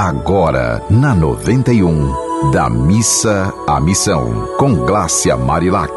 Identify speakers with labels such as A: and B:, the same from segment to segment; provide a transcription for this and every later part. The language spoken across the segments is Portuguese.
A: Agora, na 91, da missa à missão, com Glácia Marilac.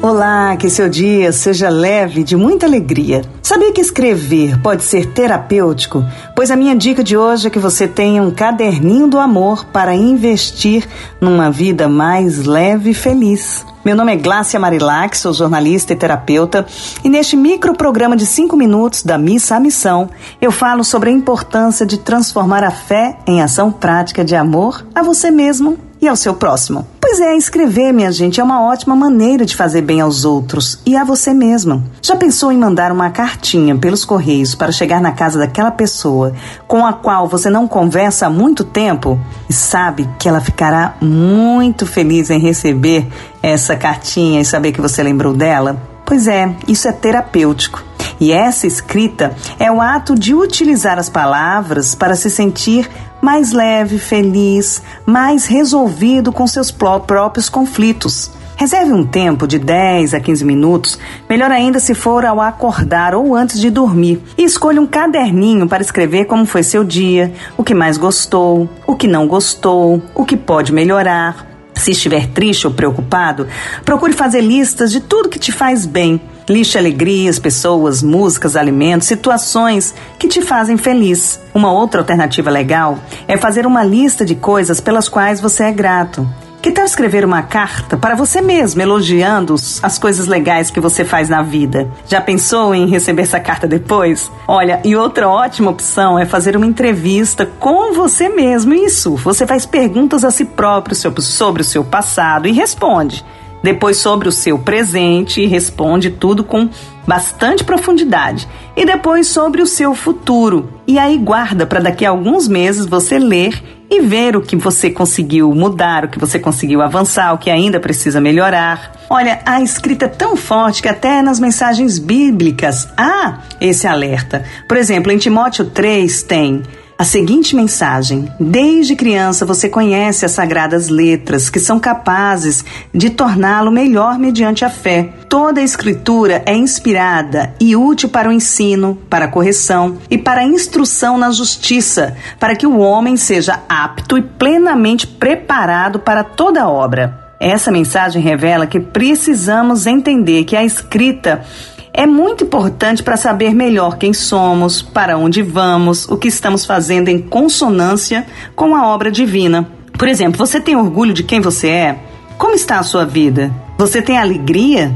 B: Olá, que seu dia seja leve, de muita alegria. Sabia que escrever pode ser terapêutico? Pois a minha dica de hoje é que você tenha um caderninho do amor para investir numa vida mais leve e feliz. Meu nome é Glácia Marilac, sou jornalista e terapeuta, e neste microprograma de 5 minutos da Missa à Missão, eu falo sobre a importância de transformar a fé em ação prática de amor a você mesmo e ao seu próximo. Pois é, escrever, minha gente, é uma ótima maneira de fazer bem aos outros e a você mesmo. Já pensou em mandar uma cartinha pelos correios para chegar na casa daquela pessoa com a qual você não conversa há muito tempo e sabe que ela ficará muito feliz em receber essa cartinha e saber que você lembrou dela? Pois é, isso é terapêutico. E essa escrita é o ato de utilizar as palavras para se sentir mais leve, feliz, mais resolvido com seus próprios conflitos. Reserve um tempo de 10 a 15 minutos, melhor ainda se for ao acordar ou antes de dormir, e escolha um caderninho para escrever como foi seu dia, o que mais gostou, o que não gostou, o que pode melhorar. Se estiver triste ou preocupado, procure fazer listas de tudo que te faz bem. Liste alegrias, pessoas, músicas, alimentos, situações que te fazem feliz. Uma outra alternativa legal é fazer uma lista de coisas pelas quais você é grato. Que tal escrever uma carta para você mesmo, elogiando as coisas legais que você faz na vida? Já pensou em receber essa carta depois? Olha, e outra ótima opção é fazer uma entrevista com você mesmo. Isso, você faz perguntas a si próprio sobre o seu passado e responde depois sobre o seu presente e responde tudo com bastante profundidade, e depois sobre o seu futuro. E aí guarda para daqui a alguns meses você ler e ver o que você conseguiu mudar, o que você conseguiu avançar, o que ainda precisa melhorar. Olha, a escrita é tão forte que até nas mensagens bíblicas há esse alerta. Por exemplo, em Timóteo 3 tem a seguinte mensagem: Desde criança você conhece as sagradas letras que são capazes de torná-lo melhor mediante a fé. Toda a escritura é inspirada e útil para o ensino, para a correção e para a instrução na justiça, para que o homem seja apto e plenamente preparado para toda obra. Essa mensagem revela que precisamos entender que a escrita é muito importante para saber melhor quem somos, para onde vamos, o que estamos fazendo em consonância com a obra divina. Por exemplo, você tem orgulho de quem você é? Como está a sua vida? Você tem alegria?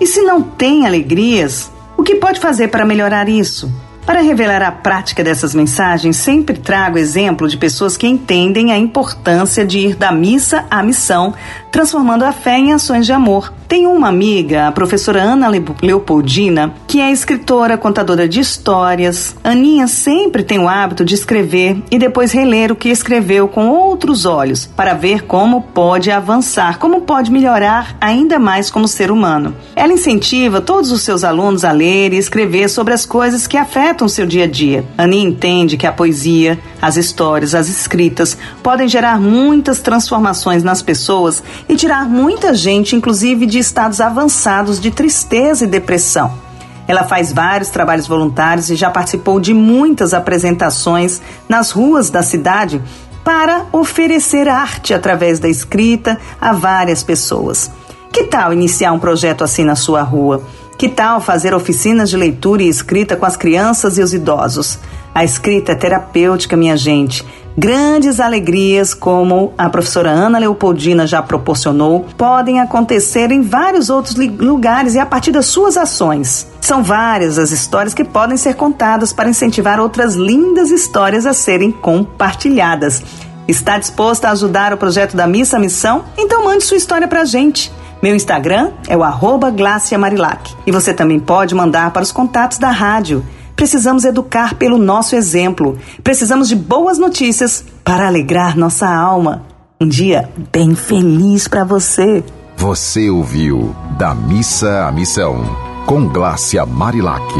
B: E se não tem alegrias, o que pode fazer para melhorar isso? Para revelar a prática dessas mensagens, sempre trago exemplo de pessoas que entendem a importância de ir da missa à missão, transformando a fé em ações de amor. Tenho uma amiga, a professora Ana Leopoldina, que é escritora, contadora de histórias. Aninha sempre tem o hábito de escrever e depois reler o que escreveu com outros olhos, para ver como pode avançar, como pode melhorar ainda mais como ser humano. Ela incentiva todos os seus alunos a ler e escrever sobre as coisas que afetam seu dia a dia. Aninha entende que a poesia, as histórias, as escritas podem gerar muitas transformações nas pessoas e tirar muita gente, inclusive de estados avançados de tristeza e depressão. Ela faz vários trabalhos voluntários e já participou de muitas apresentações nas ruas da cidade para oferecer arte através da escrita a várias pessoas. Que tal iniciar um projeto assim na sua rua? Que tal fazer oficinas de leitura e escrita com as crianças e os idosos? A escrita é terapêutica, minha gente. Grandes alegrias, como a professora Ana Leopoldina já proporcionou, podem acontecer em vários outros lugares e a partir das suas ações. São várias as histórias que podem ser contadas para incentivar outras lindas histórias a serem compartilhadas. Está disposta a ajudar o projeto da Missa Missão? Então mande sua história para a gente. Meu Instagram é o arroba Marilac. E você também pode mandar para os contatos da rádio Precisamos educar pelo nosso exemplo. Precisamos de boas notícias para alegrar nossa alma. Um dia bem feliz para você.
A: Você ouviu Da Missa à Missão, com Glácia Marilac.